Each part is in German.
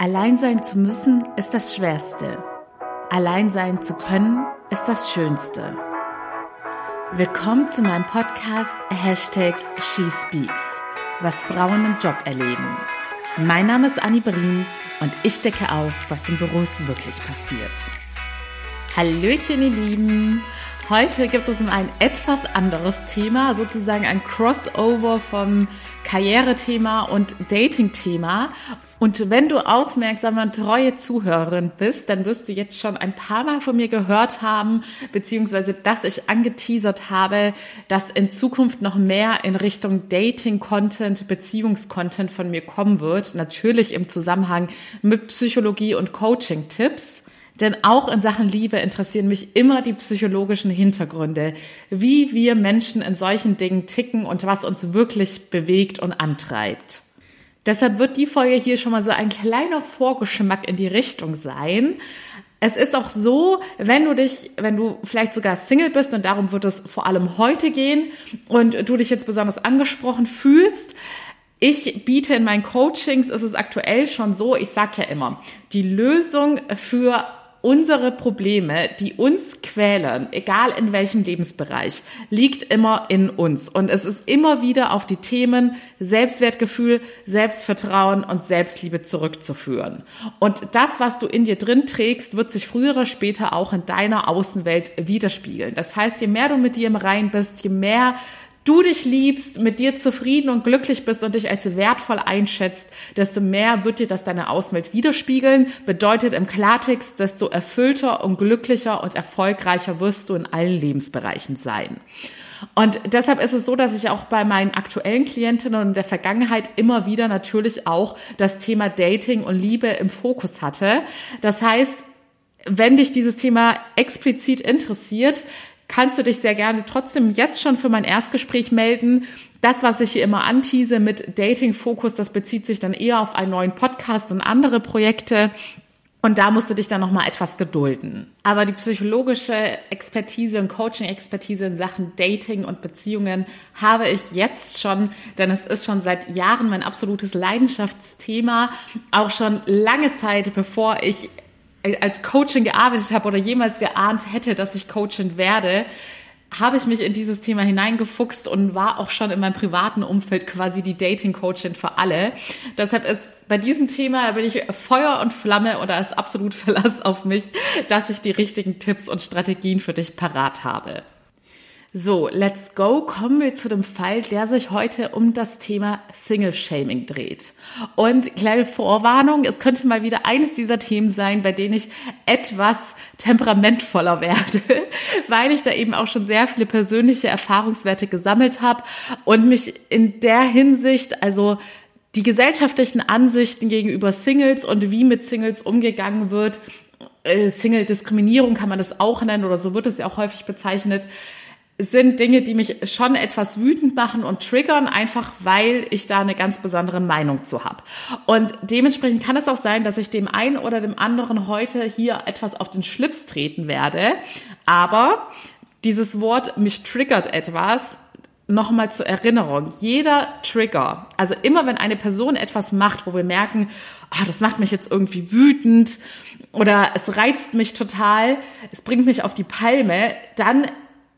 Allein sein zu müssen ist das Schwerste. Allein sein zu können ist das Schönste. Willkommen zu meinem Podcast Hashtag SheSpeaks, was Frauen im Job erleben. Mein Name ist Annie Brien und ich decke auf, was in Büros wirklich passiert. Hallöchen, ihr Lieben! Heute gibt es ein etwas anderes Thema, sozusagen ein Crossover vom Karrierethema und Dating-Thema. Und wenn du aufmerksam und treue Zuhörerin bist, dann wirst du jetzt schon ein paar Mal von mir gehört haben, beziehungsweise dass ich angeteasert habe, dass in Zukunft noch mehr in Richtung Dating-Content, Beziehungscontent von mir kommen wird. Natürlich im Zusammenhang mit Psychologie und Coaching-Tipps. Denn auch in Sachen Liebe interessieren mich immer die psychologischen Hintergründe, wie wir Menschen in solchen Dingen ticken und was uns wirklich bewegt und antreibt. Deshalb wird die Folge hier schon mal so ein kleiner Vorgeschmack in die Richtung sein. Es ist auch so, wenn du dich, wenn du vielleicht sogar Single bist und darum wird es vor allem heute gehen und du dich jetzt besonders angesprochen fühlst, ich biete in meinen Coachings, ist es aktuell schon so, ich sage ja immer, die Lösung für unsere Probleme, die uns quälen, egal in welchem Lebensbereich, liegt immer in uns. Und es ist immer wieder auf die Themen Selbstwertgefühl, Selbstvertrauen und Selbstliebe zurückzuführen. Und das, was du in dir drin trägst, wird sich früher oder später auch in deiner Außenwelt widerspiegeln. Das heißt, je mehr du mit dir im Rein bist, je mehr du dich liebst, mit dir zufrieden und glücklich bist und dich als wertvoll einschätzt, desto mehr wird dir das deine Außenwelt widerspiegeln. Bedeutet im Klartext, desto erfüllter und glücklicher und erfolgreicher wirst du in allen Lebensbereichen sein. Und deshalb ist es so, dass ich auch bei meinen aktuellen Klientinnen und der Vergangenheit immer wieder natürlich auch das Thema Dating und Liebe im Fokus hatte. Das heißt, wenn dich dieses Thema explizit interessiert, kannst du dich sehr gerne trotzdem jetzt schon für mein Erstgespräch melden. Das, was ich hier immer antease mit Dating-Fokus, das bezieht sich dann eher auf einen neuen Podcast und andere Projekte. Und da musst du dich dann nochmal etwas gedulden. Aber die psychologische Expertise und Coaching-Expertise in Sachen Dating und Beziehungen habe ich jetzt schon, denn es ist schon seit Jahren mein absolutes Leidenschaftsthema. Auch schon lange Zeit, bevor ich als Coaching gearbeitet habe oder jemals geahnt hätte, dass ich Coaching werde, habe ich mich in dieses Thema hineingefuchst und war auch schon in meinem privaten Umfeld quasi die Dating-Coachin für alle. Deshalb ist bei diesem Thema, bin ich Feuer und Flamme oder ist absolut Verlass auf mich, dass ich die richtigen Tipps und Strategien für dich parat habe. So, let's go. Kommen wir zu dem Fall, der sich heute um das Thema Single-Shaming dreht. Und kleine Vorwarnung, es könnte mal wieder eines dieser Themen sein, bei denen ich etwas temperamentvoller werde, weil ich da eben auch schon sehr viele persönliche Erfahrungswerte gesammelt habe und mich in der Hinsicht, also die gesellschaftlichen Ansichten gegenüber Singles und wie mit Singles umgegangen wird, äh, Single-Diskriminierung kann man das auch nennen oder so wird es ja auch häufig bezeichnet, sind Dinge, die mich schon etwas wütend machen und triggern, einfach weil ich da eine ganz besondere Meinung zu habe. Und dementsprechend kann es auch sein, dass ich dem einen oder dem anderen heute hier etwas auf den Schlips treten werde. Aber dieses Wort mich triggert etwas, nochmal zur Erinnerung, jeder Trigger, also immer wenn eine Person etwas macht, wo wir merken, oh, das macht mich jetzt irgendwie wütend oder es reizt mich total, es bringt mich auf die Palme, dann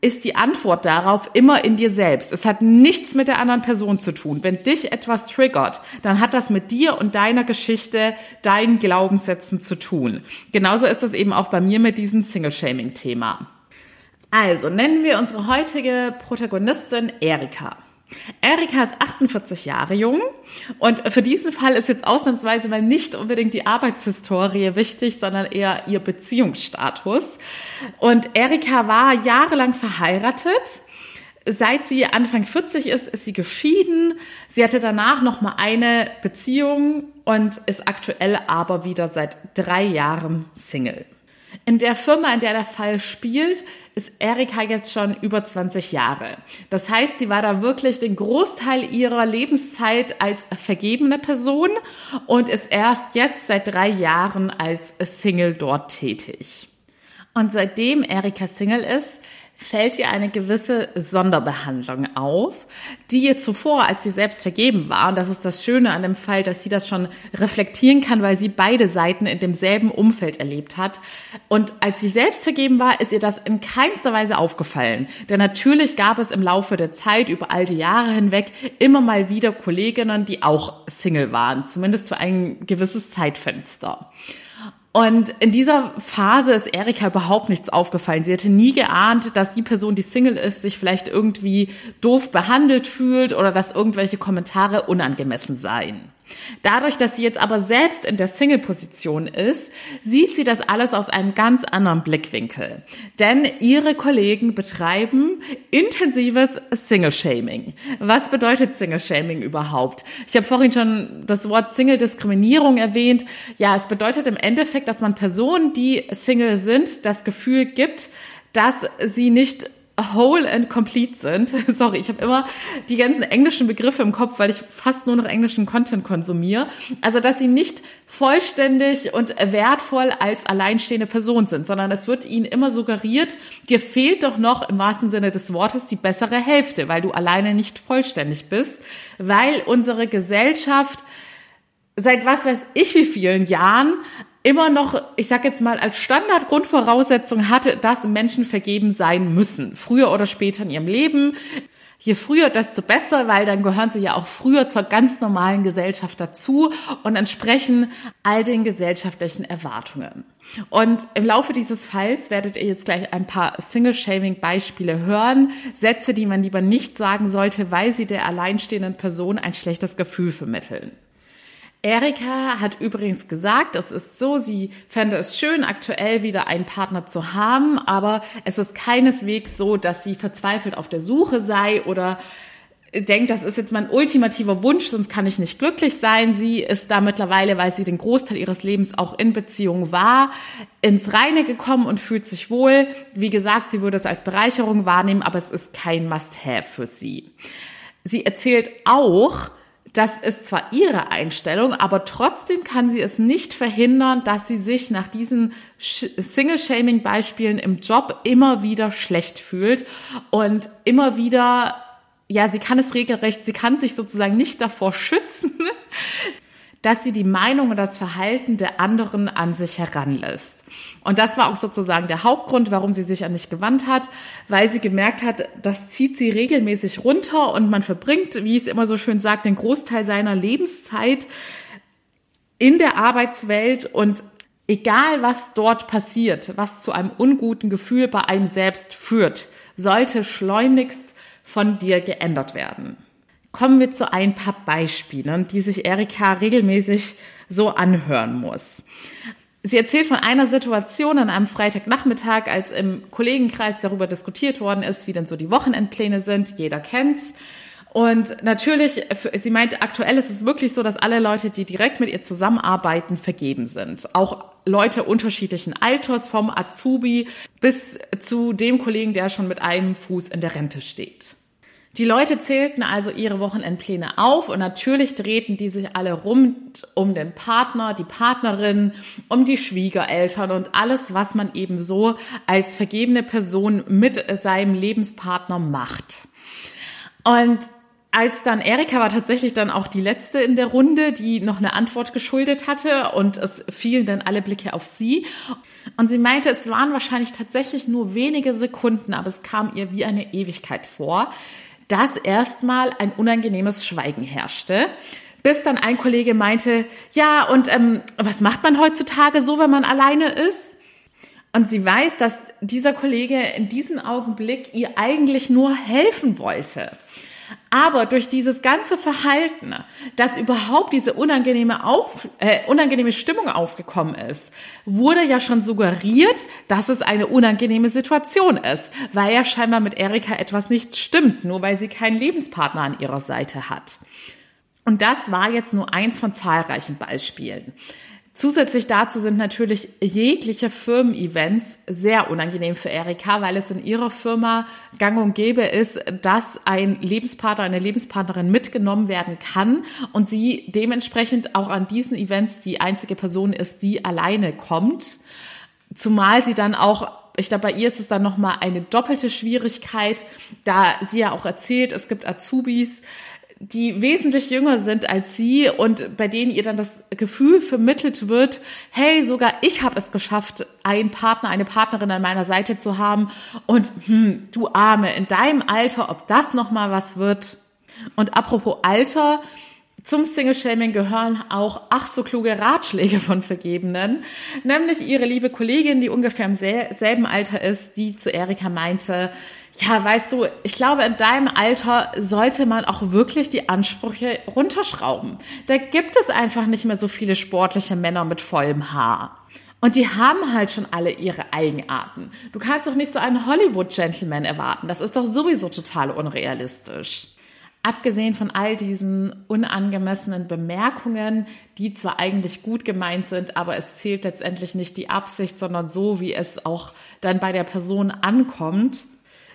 ist die Antwort darauf immer in dir selbst. Es hat nichts mit der anderen Person zu tun. Wenn dich etwas triggert, dann hat das mit dir und deiner Geschichte, deinen Glaubenssätzen zu tun. Genauso ist das eben auch bei mir mit diesem Single-Shaming-Thema. Also nennen wir unsere heutige Protagonistin Erika. Erika ist 48 Jahre jung und für diesen Fall ist jetzt ausnahmsweise mal nicht unbedingt die Arbeitshistorie wichtig, sondern eher ihr Beziehungsstatus. Und Erika war jahrelang verheiratet. Seit sie Anfang 40 ist, ist sie geschieden. Sie hatte danach noch mal eine Beziehung und ist aktuell aber wieder seit drei Jahren Single. In der Firma, in der der Fall spielt, ist Erika jetzt schon über 20 Jahre. Das heißt, sie war da wirklich den Großteil ihrer Lebenszeit als vergebene Person und ist erst jetzt seit drei Jahren als Single dort tätig. Und seitdem Erika Single ist, fällt ihr eine gewisse Sonderbehandlung auf, die ihr zuvor, als sie selbst vergeben war, und das ist das Schöne an dem Fall, dass sie das schon reflektieren kann, weil sie beide Seiten in demselben Umfeld erlebt hat. Und als sie selbst vergeben war, ist ihr das in keinster Weise aufgefallen. Denn natürlich gab es im Laufe der Zeit, über all die Jahre hinweg, immer mal wieder Kolleginnen, die auch Single waren, zumindest für ein gewisses Zeitfenster. Und in dieser Phase ist Erika überhaupt nichts aufgefallen. Sie hätte nie geahnt, dass die Person, die Single ist, sich vielleicht irgendwie doof behandelt fühlt oder dass irgendwelche Kommentare unangemessen seien. Dadurch, dass sie jetzt aber selbst in der Single-Position ist, sieht sie das alles aus einem ganz anderen Blickwinkel. Denn ihre Kollegen betreiben intensives Single-Shaming. Was bedeutet Single-Shaming überhaupt? Ich habe vorhin schon das Wort Single-Diskriminierung erwähnt. Ja, es bedeutet im Endeffekt, dass man Personen, die Single sind, das Gefühl gibt, dass sie nicht whole and complete sind. Sorry, ich habe immer die ganzen englischen Begriffe im Kopf, weil ich fast nur noch englischen Content konsumiere. Also, dass sie nicht vollständig und wertvoll als alleinstehende Person sind, sondern es wird ihnen immer suggeriert, dir fehlt doch noch im wahrsten Sinne des Wortes die bessere Hälfte, weil du alleine nicht vollständig bist, weil unsere Gesellschaft seit was weiß ich wie vielen Jahren immer noch, ich sag jetzt mal, als Standardgrundvoraussetzung hatte, dass Menschen vergeben sein müssen, früher oder später in ihrem Leben. Je früher, desto besser, weil dann gehören sie ja auch früher zur ganz normalen Gesellschaft dazu und entsprechen all den gesellschaftlichen Erwartungen. Und im Laufe dieses Falls werdet ihr jetzt gleich ein paar Single-Shaming-Beispiele hören. Sätze, die man lieber nicht sagen sollte, weil sie der alleinstehenden Person ein schlechtes Gefühl vermitteln. Erika hat übrigens gesagt, es ist so, sie fände es schön, aktuell wieder einen Partner zu haben, aber es ist keineswegs so, dass sie verzweifelt auf der Suche sei oder denkt, das ist jetzt mein ultimativer Wunsch, sonst kann ich nicht glücklich sein. Sie ist da mittlerweile, weil sie den Großteil ihres Lebens auch in Beziehung war, ins Reine gekommen und fühlt sich wohl. Wie gesagt, sie würde es als Bereicherung wahrnehmen, aber es ist kein Must-Have für sie. Sie erzählt auch, das ist zwar ihre Einstellung, aber trotzdem kann sie es nicht verhindern, dass sie sich nach diesen Single-Shaming-Beispielen im Job immer wieder schlecht fühlt und immer wieder, ja, sie kann es regelrecht, sie kann sich sozusagen nicht davor schützen, dass sie die Meinung und das Verhalten der anderen an sich heranlässt. Und das war auch sozusagen der Hauptgrund, warum sie sich an mich gewandt hat, weil sie gemerkt hat, das zieht sie regelmäßig runter und man verbringt, wie es immer so schön sagt, den Großteil seiner Lebenszeit in der Arbeitswelt und egal was dort passiert, was zu einem unguten Gefühl bei einem selbst führt, sollte schleunigst von dir geändert werden. Kommen wir zu ein paar Beispielen, die sich Erika regelmäßig so anhören muss. Sie erzählt von einer Situation an einem Freitagnachmittag, als im Kollegenkreis darüber diskutiert worden ist, wie denn so die Wochenendpläne sind. Jeder kennt's. Und natürlich, sie meint, aktuell ist es wirklich so, dass alle Leute, die direkt mit ihr zusammenarbeiten, vergeben sind. Auch Leute unterschiedlichen Alters, vom Azubi bis zu dem Kollegen, der schon mit einem Fuß in der Rente steht. Die Leute zählten also ihre Wochenendpläne auf und natürlich drehten die sich alle rund um den Partner, die Partnerin, um die Schwiegereltern und alles, was man eben so als vergebene Person mit seinem Lebenspartner macht. Und als dann Erika war tatsächlich dann auch die letzte in der Runde, die noch eine Antwort geschuldet hatte und es fielen dann alle Blicke auf sie. Und sie meinte, es waren wahrscheinlich tatsächlich nur wenige Sekunden, aber es kam ihr wie eine Ewigkeit vor, dass erstmal ein unangenehmes Schweigen herrschte. Bis dann ein Kollege meinte, ja, und ähm, was macht man heutzutage so, wenn man alleine ist? Und sie weiß, dass dieser Kollege in diesem Augenblick ihr eigentlich nur helfen wollte. Aber durch dieses ganze Verhalten, dass überhaupt diese unangenehme, Auf, äh, unangenehme Stimmung aufgekommen ist, wurde ja schon suggeriert, dass es eine unangenehme Situation ist, weil ja scheinbar mit Erika etwas nicht stimmt, nur weil sie keinen Lebenspartner an ihrer Seite hat. Und das war jetzt nur eins von zahlreichen Beispielen. Zusätzlich dazu sind natürlich jegliche Firmen-Events sehr unangenehm für Erika, weil es in ihrer Firma gang und gäbe ist, dass ein Lebenspartner, eine Lebenspartnerin mitgenommen werden kann und sie dementsprechend auch an diesen Events die einzige Person ist, die alleine kommt. Zumal sie dann auch ich glaube, bei ihr ist es dann nochmal eine doppelte Schwierigkeit, da sie ja auch erzählt, es gibt Azubis, die wesentlich jünger sind als sie und bei denen ihr dann das Gefühl vermittelt wird, hey, sogar ich habe es geschafft, einen Partner, eine Partnerin an meiner Seite zu haben und hm, du Arme, in deinem Alter, ob das noch mal was wird. Und apropos Alter, zum Single-Shaming gehören auch ach so kluge Ratschläge von Vergebenen, nämlich ihre liebe Kollegin, die ungefähr im selben Alter ist, die zu Erika meinte, ja, weißt du, ich glaube, in deinem Alter sollte man auch wirklich die Ansprüche runterschrauben. Da gibt es einfach nicht mehr so viele sportliche Männer mit vollem Haar. Und die haben halt schon alle ihre Eigenarten. Du kannst doch nicht so einen Hollywood-Gentleman erwarten. Das ist doch sowieso total unrealistisch. Abgesehen von all diesen unangemessenen Bemerkungen, die zwar eigentlich gut gemeint sind, aber es zählt letztendlich nicht die Absicht, sondern so, wie es auch dann bei der Person ankommt,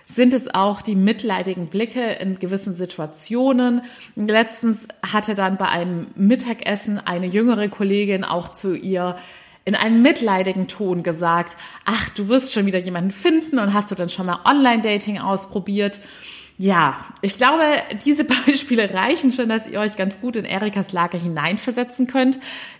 sind es auch die mitleidigen Blicke in gewissen Situationen. Letztens hatte dann bei einem Mittagessen eine jüngere Kollegin auch zu ihr in einem mitleidigen Ton gesagt, ach, du wirst schon wieder jemanden finden und hast du dann schon mal Online-Dating ausprobiert? Ja, ich glaube, diese Beispiele reichen schon, dass ihr euch ganz gut in Erikas Lage hineinversetzen könnt.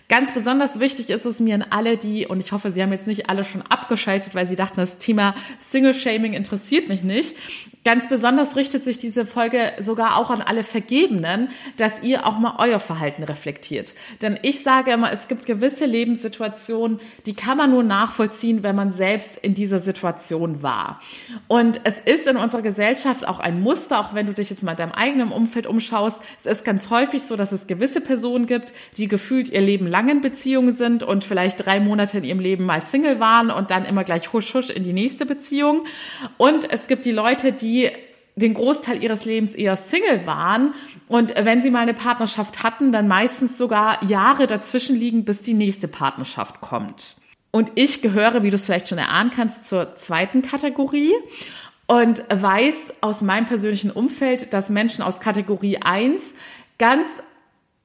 Ganz besonders wichtig ist es mir an alle, die, und ich hoffe, Sie haben jetzt nicht alle schon abgeschaltet, weil Sie dachten, das Thema Single-Shaming interessiert mich nicht. Ganz besonders richtet sich diese Folge sogar auch an alle Vergebenen, dass ihr auch mal euer Verhalten reflektiert. Denn ich sage immer, es gibt gewisse Lebenssituationen, die kann man nur nachvollziehen, wenn man selbst in dieser Situation war. Und es ist in unserer Gesellschaft auch ein Muster, auch wenn du dich jetzt mal in deinem eigenen Umfeld umschaust. Es ist ganz häufig so, dass es gewisse Personen gibt, die gefühlt ihr Leben lang in Beziehungen sind und vielleicht drei Monate in ihrem Leben mal Single waren und dann immer gleich husch husch in die nächste Beziehung. Und es gibt die Leute, die die den Großteil ihres Lebens eher Single waren und wenn sie mal eine Partnerschaft hatten, dann meistens sogar Jahre dazwischen liegen, bis die nächste Partnerschaft kommt. Und ich gehöre, wie du es vielleicht schon erahnen kannst, zur zweiten Kategorie und weiß aus meinem persönlichen Umfeld, dass Menschen aus Kategorie 1 ganz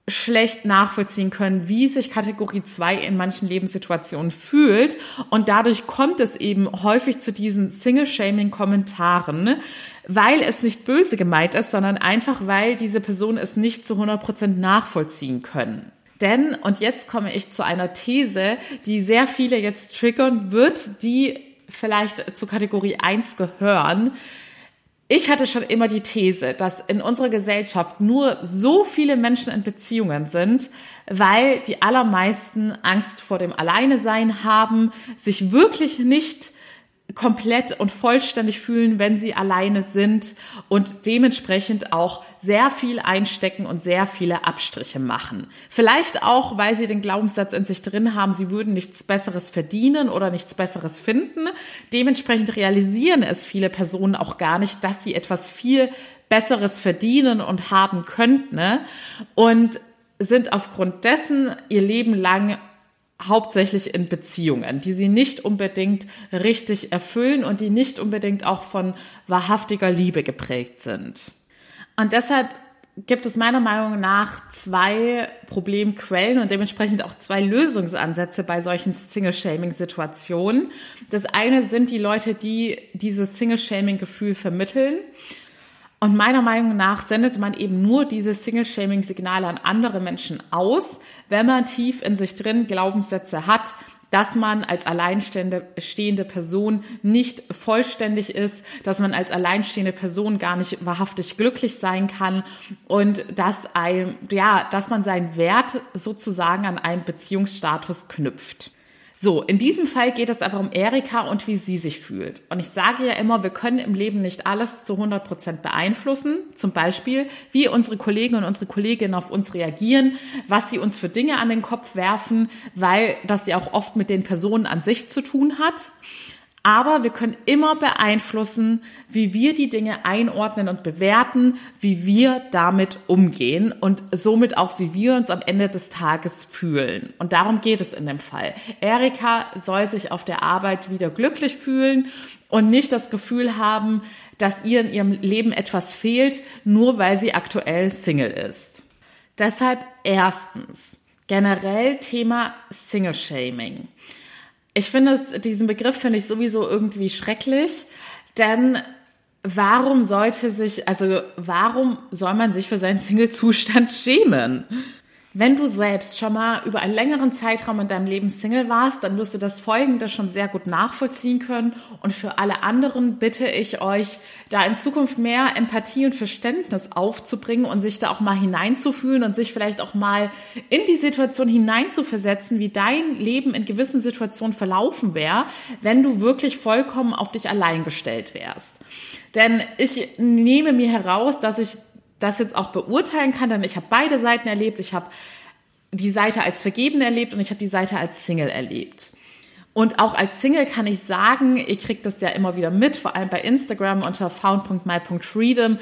schlecht nachvollziehen können, wie sich Kategorie 2 in manchen Lebenssituationen fühlt. Und dadurch kommt es eben häufig zu diesen Single-Shaming-Kommentaren, weil es nicht böse gemeint ist, sondern einfach, weil diese Personen es nicht zu 100 Prozent nachvollziehen können. Denn, und jetzt komme ich zu einer These, die sehr viele jetzt triggern wird, die vielleicht zu Kategorie 1 gehören, ich hatte schon immer die These, dass in unserer Gesellschaft nur so viele Menschen in Beziehungen sind, weil die allermeisten Angst vor dem Alleinesein haben, sich wirklich nicht komplett und vollständig fühlen, wenn sie alleine sind und dementsprechend auch sehr viel einstecken und sehr viele Abstriche machen. Vielleicht auch, weil sie den Glaubenssatz in sich drin haben, sie würden nichts Besseres verdienen oder nichts Besseres finden. Dementsprechend realisieren es viele Personen auch gar nicht, dass sie etwas viel Besseres verdienen und haben könnten ne? und sind aufgrund dessen ihr Leben lang hauptsächlich in Beziehungen, die sie nicht unbedingt richtig erfüllen und die nicht unbedingt auch von wahrhaftiger Liebe geprägt sind. Und deshalb gibt es meiner Meinung nach zwei Problemquellen und dementsprechend auch zwei Lösungsansätze bei solchen Single-Shaming-Situationen. Das eine sind die Leute, die dieses Single-Shaming-Gefühl vermitteln und meiner Meinung nach sendet man eben nur diese Single-Shaming-Signale an andere Menschen aus, wenn man tief in sich drin Glaubenssätze hat, dass man als alleinstehende Person nicht vollständig ist, dass man als alleinstehende Person gar nicht wahrhaftig glücklich sein kann und dass ein, ja, dass man seinen Wert sozusagen an einen Beziehungsstatus knüpft. So, in diesem Fall geht es aber um Erika und wie sie sich fühlt. Und ich sage ja immer, wir können im Leben nicht alles zu 100 Prozent beeinflussen. Zum Beispiel, wie unsere Kollegen und unsere Kolleginnen auf uns reagieren, was sie uns für Dinge an den Kopf werfen, weil das ja auch oft mit den Personen an sich zu tun hat. Aber wir können immer beeinflussen, wie wir die Dinge einordnen und bewerten, wie wir damit umgehen und somit auch, wie wir uns am Ende des Tages fühlen. Und darum geht es in dem Fall. Erika soll sich auf der Arbeit wieder glücklich fühlen und nicht das Gefühl haben, dass ihr in ihrem Leben etwas fehlt, nur weil sie aktuell Single ist. Deshalb erstens generell Thema Single Shaming. Ich finde diesen Begriff finde ich sowieso irgendwie schrecklich, denn warum sollte sich, also warum soll man sich für seinen Single-Zustand schämen? Wenn du selbst schon mal über einen längeren Zeitraum in deinem Leben Single warst, dann wirst du das Folgende schon sehr gut nachvollziehen können. Und für alle anderen bitte ich euch, da in Zukunft mehr Empathie und Verständnis aufzubringen und sich da auch mal hineinzufühlen und sich vielleicht auch mal in die Situation hineinzuversetzen, wie dein Leben in gewissen Situationen verlaufen wäre, wenn du wirklich vollkommen auf dich allein gestellt wärst. Denn ich nehme mir heraus, dass ich das jetzt auch beurteilen kann, denn ich habe beide Seiten erlebt. Ich habe die Seite als Vergeben erlebt und ich habe die Seite als Single erlebt. Und auch als Single kann ich sagen, ihr kriegt das ja immer wieder mit, vor allem bei Instagram unter found.my.freedom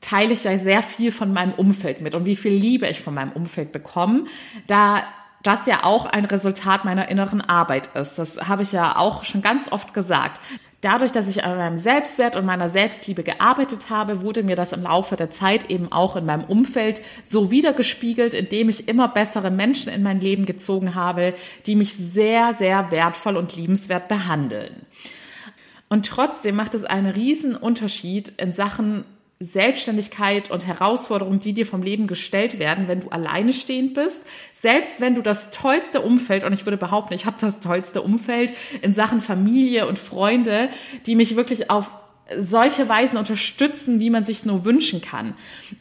teile ich ja sehr viel von meinem Umfeld mit und wie viel Liebe ich von meinem Umfeld bekomme, da das ja auch ein Resultat meiner inneren Arbeit ist. Das habe ich ja auch schon ganz oft gesagt. Dadurch, dass ich an meinem Selbstwert und meiner Selbstliebe gearbeitet habe, wurde mir das im Laufe der Zeit eben auch in meinem Umfeld so wiedergespiegelt, indem ich immer bessere Menschen in mein Leben gezogen habe, die mich sehr, sehr wertvoll und liebenswert behandeln. Und trotzdem macht es einen riesen Unterschied in Sachen Selbstständigkeit und Herausforderungen, die dir vom Leben gestellt werden, wenn du alleine stehend bist. Selbst wenn du das tollste Umfeld, und ich würde behaupten, ich habe das tollste Umfeld in Sachen Familie und Freunde, die mich wirklich auf solche Weisen unterstützen, wie man sich nur wünschen kann.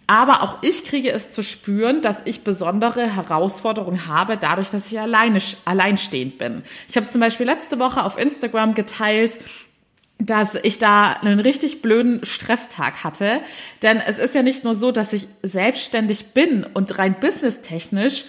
Aber auch ich kriege es zu spüren, dass ich besondere Herausforderungen habe, dadurch, dass ich alleine, alleinstehend bin. Ich habe es zum Beispiel letzte Woche auf Instagram geteilt, dass ich da einen richtig blöden Stresstag hatte. Denn es ist ja nicht nur so, dass ich selbstständig bin und rein businesstechnisch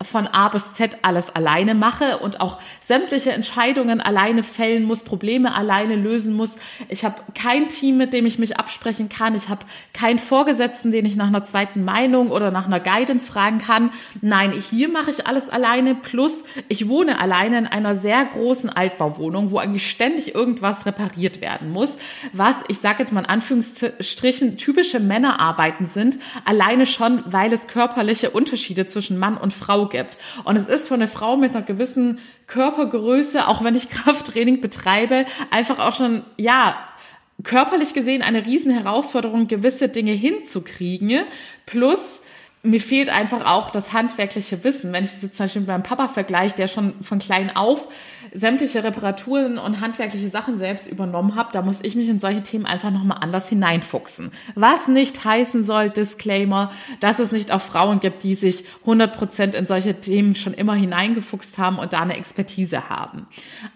von A bis Z alles alleine mache und auch sämtliche Entscheidungen alleine fällen muss, Probleme alleine lösen muss. Ich habe kein Team, mit dem ich mich absprechen kann. Ich habe keinen Vorgesetzten, den ich nach einer zweiten Meinung oder nach einer Guidance fragen kann. Nein, hier mache ich alles alleine. Plus, ich wohne alleine in einer sehr großen Altbauwohnung, wo eigentlich ständig irgendwas repariert werden muss. Was, ich sage jetzt mal in Anführungsstrichen, typische Männerarbeiten sind. Alleine schon, weil es körperliche Unterschiede zwischen Mann und Frau gibt. Und es ist für eine Frau mit einer gewissen Körpergröße, auch wenn ich Krafttraining betreibe, einfach auch schon, ja, körperlich gesehen eine riesen Herausforderung, gewisse Dinge hinzukriegen. Plus, mir fehlt einfach auch das handwerkliche Wissen. Wenn ich das jetzt zum Beispiel mit meinem Papa vergleiche, der schon von klein auf sämtliche Reparaturen und handwerkliche Sachen selbst übernommen habe, da muss ich mich in solche Themen einfach nochmal anders hineinfuchsen. Was nicht heißen soll, Disclaimer, dass es nicht auch Frauen gibt, die sich 100% in solche Themen schon immer hineingefuchst haben und da eine Expertise haben.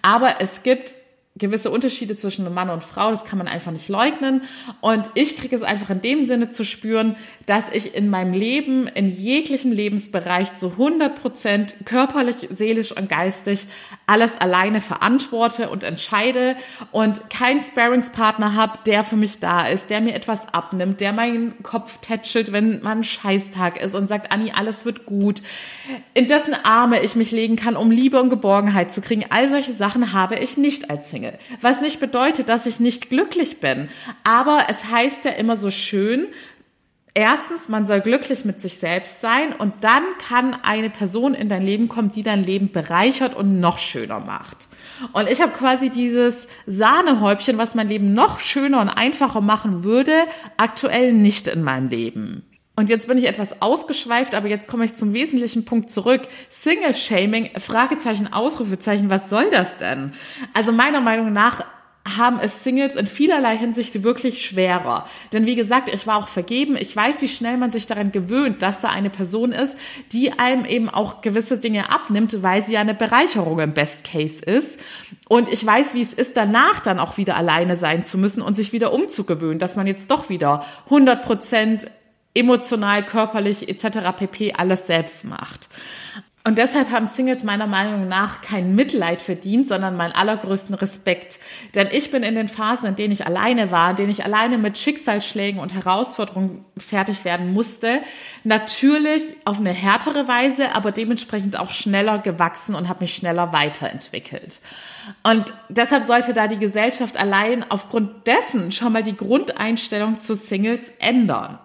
Aber es gibt gewisse Unterschiede zwischen Mann und Frau, das kann man einfach nicht leugnen. Und ich kriege es einfach in dem Sinne zu spüren, dass ich in meinem Leben, in jeglichem Lebensbereich zu 100 Prozent körperlich, seelisch und geistig alles alleine verantworte und entscheide und keinen Sparingspartner habe, der für mich da ist, der mir etwas abnimmt, der meinen Kopf tätschelt, wenn man Scheißtag ist und sagt, Anni, alles wird gut, in dessen Arme ich mich legen kann, um Liebe und Geborgenheit zu kriegen. All solche Sachen habe ich nicht als Single. Single. Was nicht bedeutet, dass ich nicht glücklich bin. Aber es heißt ja immer so schön, Erstens, man soll glücklich mit sich selbst sein und dann kann eine Person in dein Leben kommen, die dein Leben bereichert und noch schöner macht. Und ich habe quasi dieses Sahnehäubchen, was mein Leben noch schöner und einfacher machen würde, aktuell nicht in meinem Leben. Und jetzt bin ich etwas ausgeschweift, aber jetzt komme ich zum wesentlichen Punkt zurück. Single-Shaming, Fragezeichen, Ausrufezeichen, was soll das denn? Also meiner Meinung nach haben es Singles in vielerlei Hinsicht wirklich schwerer. Denn wie gesagt, ich war auch vergeben. Ich weiß, wie schnell man sich daran gewöhnt, dass da eine Person ist, die einem eben auch gewisse Dinge abnimmt, weil sie ja eine Bereicherung im Best Case ist. Und ich weiß, wie es ist, danach dann auch wieder alleine sein zu müssen und sich wieder umzugewöhnen, dass man jetzt doch wieder 100 Prozent emotional, körperlich etc. pp. alles selbst macht. Und deshalb haben Singles meiner Meinung nach kein Mitleid verdient, sondern meinen allergrößten Respekt. Denn ich bin in den Phasen, in denen ich alleine war, in denen ich alleine mit Schicksalsschlägen und Herausforderungen fertig werden musste, natürlich auf eine härtere Weise, aber dementsprechend auch schneller gewachsen und habe mich schneller weiterentwickelt. Und deshalb sollte da die Gesellschaft allein aufgrund dessen schon mal die Grundeinstellung zu Singles ändern.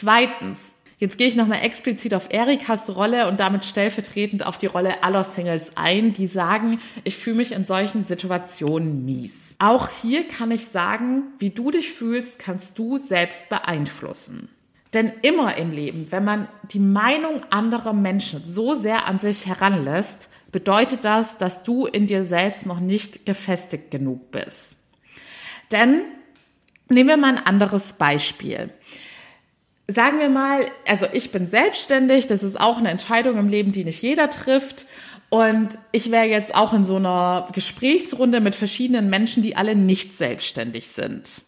Zweitens, Jetzt gehe ich nochmal explizit auf Erikas Rolle und damit stellvertretend auf die Rolle aller Singles ein, die sagen, ich fühle mich in solchen Situationen mies. Auch hier kann ich sagen, wie du dich fühlst, kannst du selbst beeinflussen. Denn immer im Leben, wenn man die Meinung anderer Menschen so sehr an sich heranlässt, bedeutet das, dass du in dir selbst noch nicht gefestigt genug bist. Denn nehmen wir mal ein anderes Beispiel sagen wir mal, also ich bin selbstständig, das ist auch eine Entscheidung im Leben, die nicht jeder trifft. Und ich wäre jetzt auch in so einer Gesprächsrunde mit verschiedenen Menschen, die alle nicht selbstständig sind.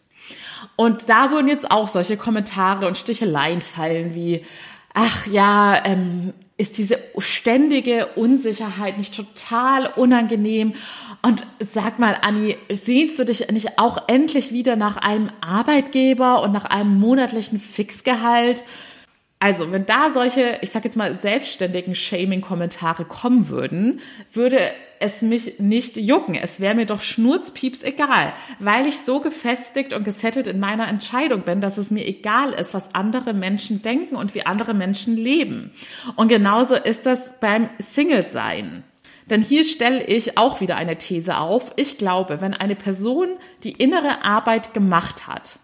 Und da würden jetzt auch solche Kommentare und Sticheleien fallen wie, ach ja, ähm, ist diese ständige Unsicherheit nicht total unangenehm? Und sag mal, Anni, sehnst du dich nicht auch endlich wieder nach einem Arbeitgeber und nach einem monatlichen Fixgehalt? Also, wenn da solche, ich sag jetzt mal, selbstständigen Shaming-Kommentare kommen würden, würde es mich nicht jucken. Es wäre mir doch schnurzpieps egal, weil ich so gefestigt und gesettelt in meiner Entscheidung bin, dass es mir egal ist, was andere Menschen denken und wie andere Menschen leben. Und genauso ist das beim Single-Sein. Denn hier stelle ich auch wieder eine These auf. Ich glaube, wenn eine Person die innere Arbeit gemacht hat,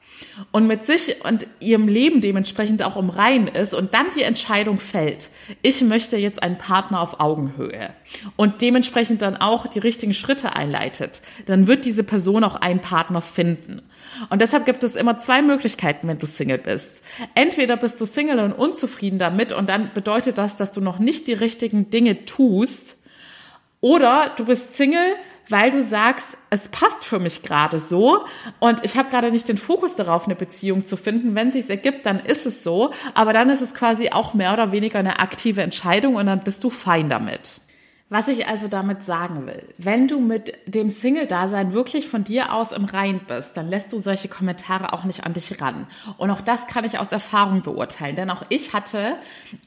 und mit sich und ihrem Leben dementsprechend auch im Reinen ist und dann die Entscheidung fällt, ich möchte jetzt einen Partner auf Augenhöhe und dementsprechend dann auch die richtigen Schritte einleitet, dann wird diese Person auch einen Partner finden. Und deshalb gibt es immer zwei Möglichkeiten, wenn du Single bist. Entweder bist du Single und unzufrieden damit und dann bedeutet das, dass du noch nicht die richtigen Dinge tust, oder du bist Single, weil du sagst, es passt für mich gerade so und ich habe gerade nicht den Fokus darauf, eine Beziehung zu finden. Wenn sich's ergibt, dann ist es so, aber dann ist es quasi auch mehr oder weniger eine aktive Entscheidung und dann bist du fein damit. Was ich also damit sagen will, wenn du mit dem Single-Dasein wirklich von dir aus im Rein bist, dann lässt du solche Kommentare auch nicht an dich ran. Und auch das kann ich aus Erfahrung beurteilen. Denn auch ich hatte,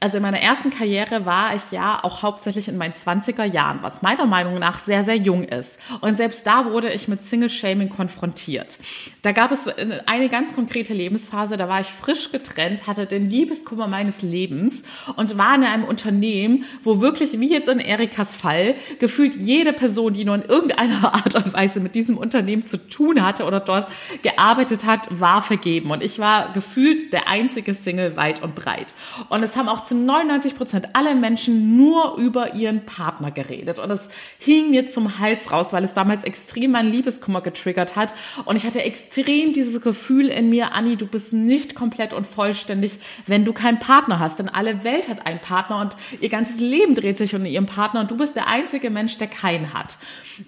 also in meiner ersten Karriere war ich ja auch hauptsächlich in meinen 20er Jahren, was meiner Meinung nach sehr, sehr jung ist. Und selbst da wurde ich mit Single-Shaming konfrontiert. Da gab es eine ganz konkrete Lebensphase, da war ich frisch getrennt, hatte den Liebeskummer meines Lebens und war in einem Unternehmen, wo wirklich, wie jetzt in Erikas Fall gefühlt jede Person, die nur in irgendeiner Art und Weise mit diesem Unternehmen zu tun hatte oder dort gearbeitet hat, war vergeben. Und ich war gefühlt der einzige Single weit und breit. Und es haben auch zu 99 Prozent alle Menschen nur über ihren Partner geredet. Und es hing mir zum Hals raus, weil es damals extrem mein Liebeskummer getriggert hat. Und ich hatte extrem dieses Gefühl in mir, Anni, du bist nicht komplett und vollständig, wenn du keinen Partner hast. Denn alle Welt hat einen Partner und ihr ganzes Leben dreht sich um ihren Partner und du bist der einzige Mensch, der keinen hat.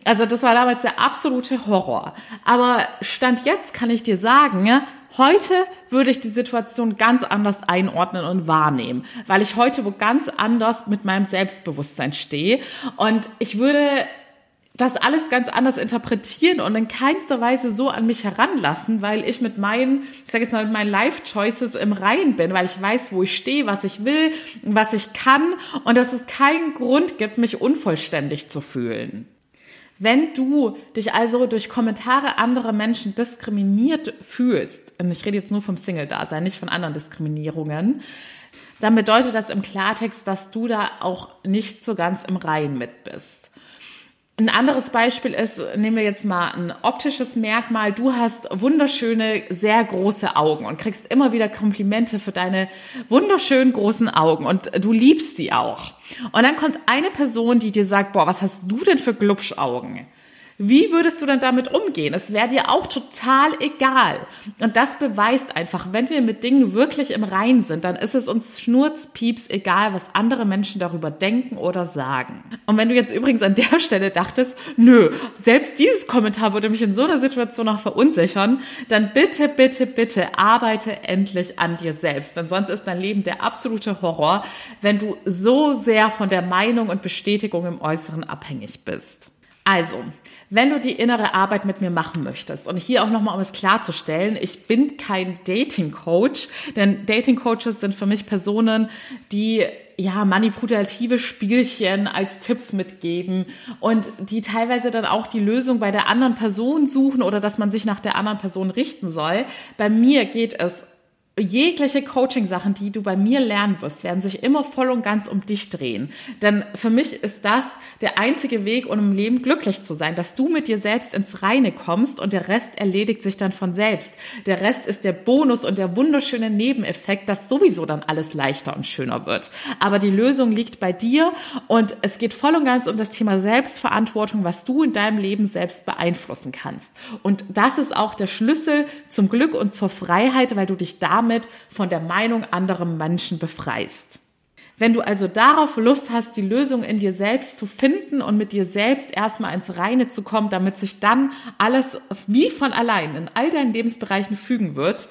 Also das war damals der absolute Horror. Aber Stand jetzt kann ich dir sagen, Heute würde ich die Situation ganz anders einordnen und wahrnehmen, weil ich heute wo ganz anders mit meinem Selbstbewusstsein stehe und ich würde das alles ganz anders interpretieren und in keinster Weise so an mich heranlassen, weil ich mit meinen, ich sage jetzt mal, mit meinen Life Choices im Reinen bin, weil ich weiß, wo ich stehe, was ich will, was ich kann und dass es keinen Grund gibt, mich unvollständig zu fühlen. Wenn du dich also durch Kommentare anderer Menschen diskriminiert fühlst, und ich rede jetzt nur vom Single-Dasein, nicht von anderen Diskriminierungen, dann bedeutet das im Klartext, dass du da auch nicht so ganz im Reinen mit bist. Ein anderes Beispiel ist, nehmen wir jetzt mal ein optisches Merkmal. Du hast wunderschöne, sehr große Augen und kriegst immer wieder Komplimente für deine wunderschönen großen Augen und du liebst sie auch. Und dann kommt eine Person, die dir sagt, boah, was hast du denn für Glubschaugen? Wie würdest du dann damit umgehen? Es wäre dir auch total egal. Und das beweist einfach, wenn wir mit Dingen wirklich im Rein sind, dann ist es uns schnurzpieps egal, was andere Menschen darüber denken oder sagen. Und wenn du jetzt übrigens an der Stelle dachtest, nö, selbst dieses Kommentar würde mich in so einer Situation noch verunsichern, dann bitte, bitte, bitte arbeite endlich an dir selbst. Denn sonst ist dein Leben der absolute Horror, wenn du so sehr von der Meinung und Bestätigung im Äußeren abhängig bist. Also, wenn du die innere Arbeit mit mir machen möchtest, und hier auch nochmal, um es klarzustellen, ich bin kein Dating-Coach, denn Dating-Coaches sind für mich Personen, die ja, manipulative Spielchen als Tipps mitgeben und die teilweise dann auch die Lösung bei der anderen Person suchen oder dass man sich nach der anderen Person richten soll. Bei mir geht es jegliche Coaching-Sachen, die du bei mir lernen wirst, werden sich immer voll und ganz um dich drehen. Denn für mich ist das der einzige Weg, um im Leben glücklich zu sein, dass du mit dir selbst ins Reine kommst und der Rest erledigt sich dann von selbst. Der Rest ist der Bonus und der wunderschöne Nebeneffekt, dass sowieso dann alles leichter und schöner wird. Aber die Lösung liegt bei dir und es geht voll und ganz um das Thema Selbstverantwortung, was du in deinem Leben selbst beeinflussen kannst. Und das ist auch der Schlüssel zum Glück und zur Freiheit, weil du dich damit damit von der Meinung anderer Menschen befreist. Wenn du also darauf Lust hast, die Lösung in dir selbst zu finden und mit dir selbst erstmal ins Reine zu kommen, damit sich dann alles wie von allein in all deinen Lebensbereichen fügen wird,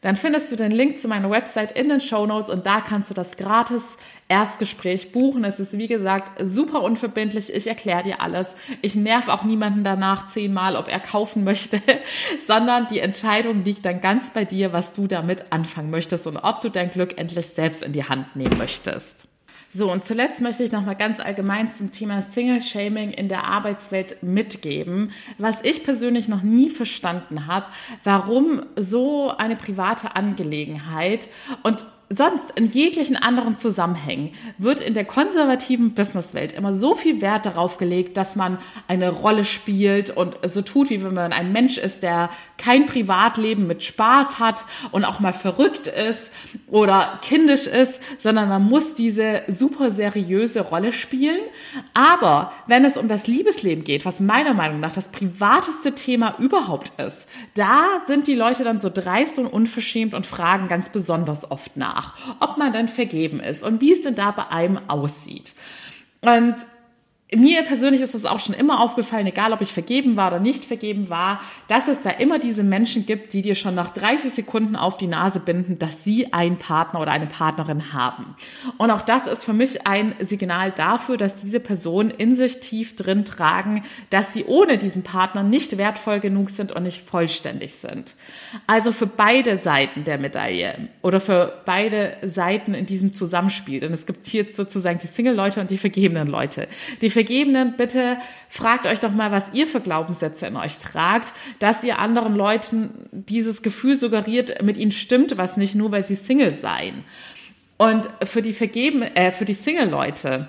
dann findest du den Link zu meiner Website in den Show Notes und da kannst du das gratis Erstgespräch buchen. Es ist, wie gesagt, super unverbindlich. Ich erkläre dir alles. Ich nerv auch niemanden danach zehnmal, ob er kaufen möchte, sondern die Entscheidung liegt dann ganz bei dir, was du damit anfangen möchtest und ob du dein Glück endlich selbst in die Hand nehmen möchtest. So, und zuletzt möchte ich nochmal ganz allgemein zum Thema Single-Shaming in der Arbeitswelt mitgeben, was ich persönlich noch nie verstanden habe, warum so eine private Angelegenheit und sonst in jeglichen anderen Zusammenhängen wird in der konservativen Businesswelt immer so viel Wert darauf gelegt, dass man eine Rolle spielt und so tut, wie wenn man ein Mensch ist, der kein Privatleben mit Spaß hat und auch mal verrückt ist oder kindisch ist, sondern man muss diese super seriöse Rolle spielen. Aber wenn es um das Liebesleben geht, was meiner Meinung nach das privateste Thema überhaupt ist, da sind die Leute dann so dreist und unverschämt und fragen ganz besonders oft nach nach, ob man dann vergeben ist und wie es denn da bei einem aussieht. Und mir persönlich ist es auch schon immer aufgefallen, egal ob ich vergeben war oder nicht vergeben war, dass es da immer diese Menschen gibt, die dir schon nach 30 Sekunden auf die Nase binden, dass sie einen Partner oder eine Partnerin haben. Und auch das ist für mich ein Signal dafür, dass diese Personen in sich tief drin tragen, dass sie ohne diesen Partner nicht wertvoll genug sind und nicht vollständig sind. Also für beide Seiten der Medaille oder für beide Seiten in diesem Zusammenspiel. Denn es gibt hier sozusagen die Single-Leute und die vergebenen Leute. Die Vergebenen, bitte fragt euch doch mal, was ihr für Glaubenssätze in euch tragt, dass ihr anderen Leuten dieses Gefühl suggeriert, mit ihnen stimmt was nicht, nur weil sie Single seien. Und für die Vergeben, äh, für die Single-Leute,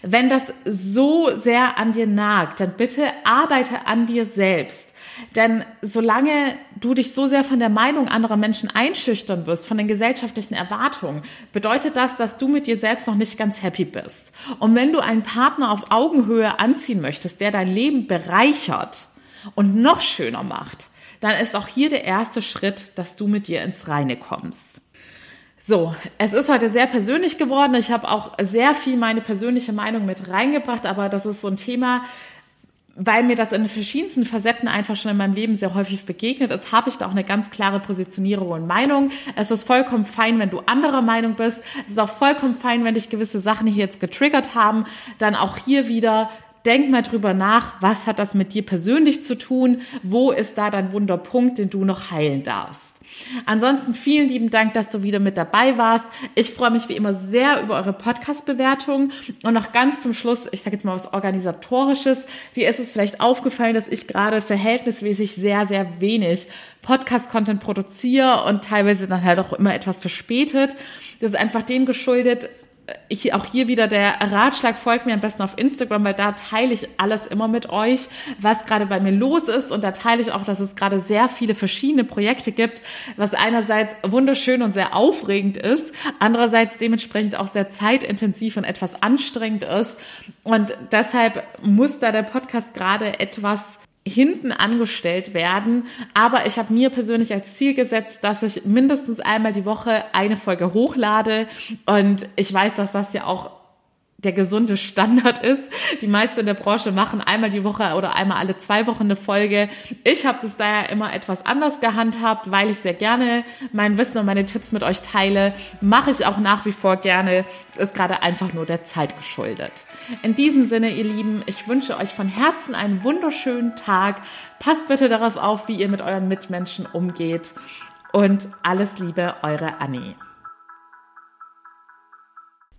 wenn das so sehr an dir nagt, dann bitte arbeite an dir selbst. Denn solange du dich so sehr von der Meinung anderer Menschen einschüchtern wirst, von den gesellschaftlichen Erwartungen, bedeutet das, dass du mit dir selbst noch nicht ganz happy bist. Und wenn du einen Partner auf Augenhöhe anziehen möchtest, der dein Leben bereichert und noch schöner macht, dann ist auch hier der erste Schritt, dass du mit dir ins Reine kommst. So, es ist heute sehr persönlich geworden. Ich habe auch sehr viel meine persönliche Meinung mit reingebracht, aber das ist so ein Thema, weil mir das in verschiedensten Facetten einfach schon in meinem Leben sehr häufig begegnet ist, habe ich da auch eine ganz klare Positionierung und Meinung. Es ist vollkommen fein, wenn du anderer Meinung bist. Es ist auch vollkommen fein, wenn dich gewisse Sachen hier jetzt getriggert haben. Dann auch hier wieder denk mal drüber nach, was hat das mit dir persönlich zu tun? Wo ist da dein Wunderpunkt, den du noch heilen darfst? Ansonsten vielen lieben Dank, dass du wieder mit dabei warst. Ich freue mich wie immer sehr über eure Podcast-Bewertungen. Und noch ganz zum Schluss, ich sage jetzt mal was Organisatorisches. Dir ist es vielleicht aufgefallen, dass ich gerade verhältnismäßig sehr, sehr wenig Podcast-Content produziere und teilweise dann halt auch immer etwas verspätet. Das ist einfach dem geschuldet, ich, auch hier wieder der Ratschlag, folgt mir am besten auf Instagram, weil da teile ich alles immer mit euch, was gerade bei mir los ist. Und da teile ich auch, dass es gerade sehr viele verschiedene Projekte gibt, was einerseits wunderschön und sehr aufregend ist, andererseits dementsprechend auch sehr zeitintensiv und etwas anstrengend ist. Und deshalb muss da der Podcast gerade etwas hinten angestellt werden. Aber ich habe mir persönlich als Ziel gesetzt, dass ich mindestens einmal die Woche eine Folge hochlade. Und ich weiß, dass das ja auch der gesunde Standard ist. Die meisten in der Branche machen einmal die Woche oder einmal alle zwei Wochen eine Folge. Ich habe das daher immer etwas anders gehandhabt, weil ich sehr gerne mein Wissen und meine Tipps mit euch teile. Mache ich auch nach wie vor gerne. Es ist gerade einfach nur der Zeit geschuldet. In diesem Sinne, ihr Lieben, ich wünsche euch von Herzen einen wunderschönen Tag. Passt bitte darauf auf, wie ihr mit euren Mitmenschen umgeht. Und alles Liebe, eure Annie.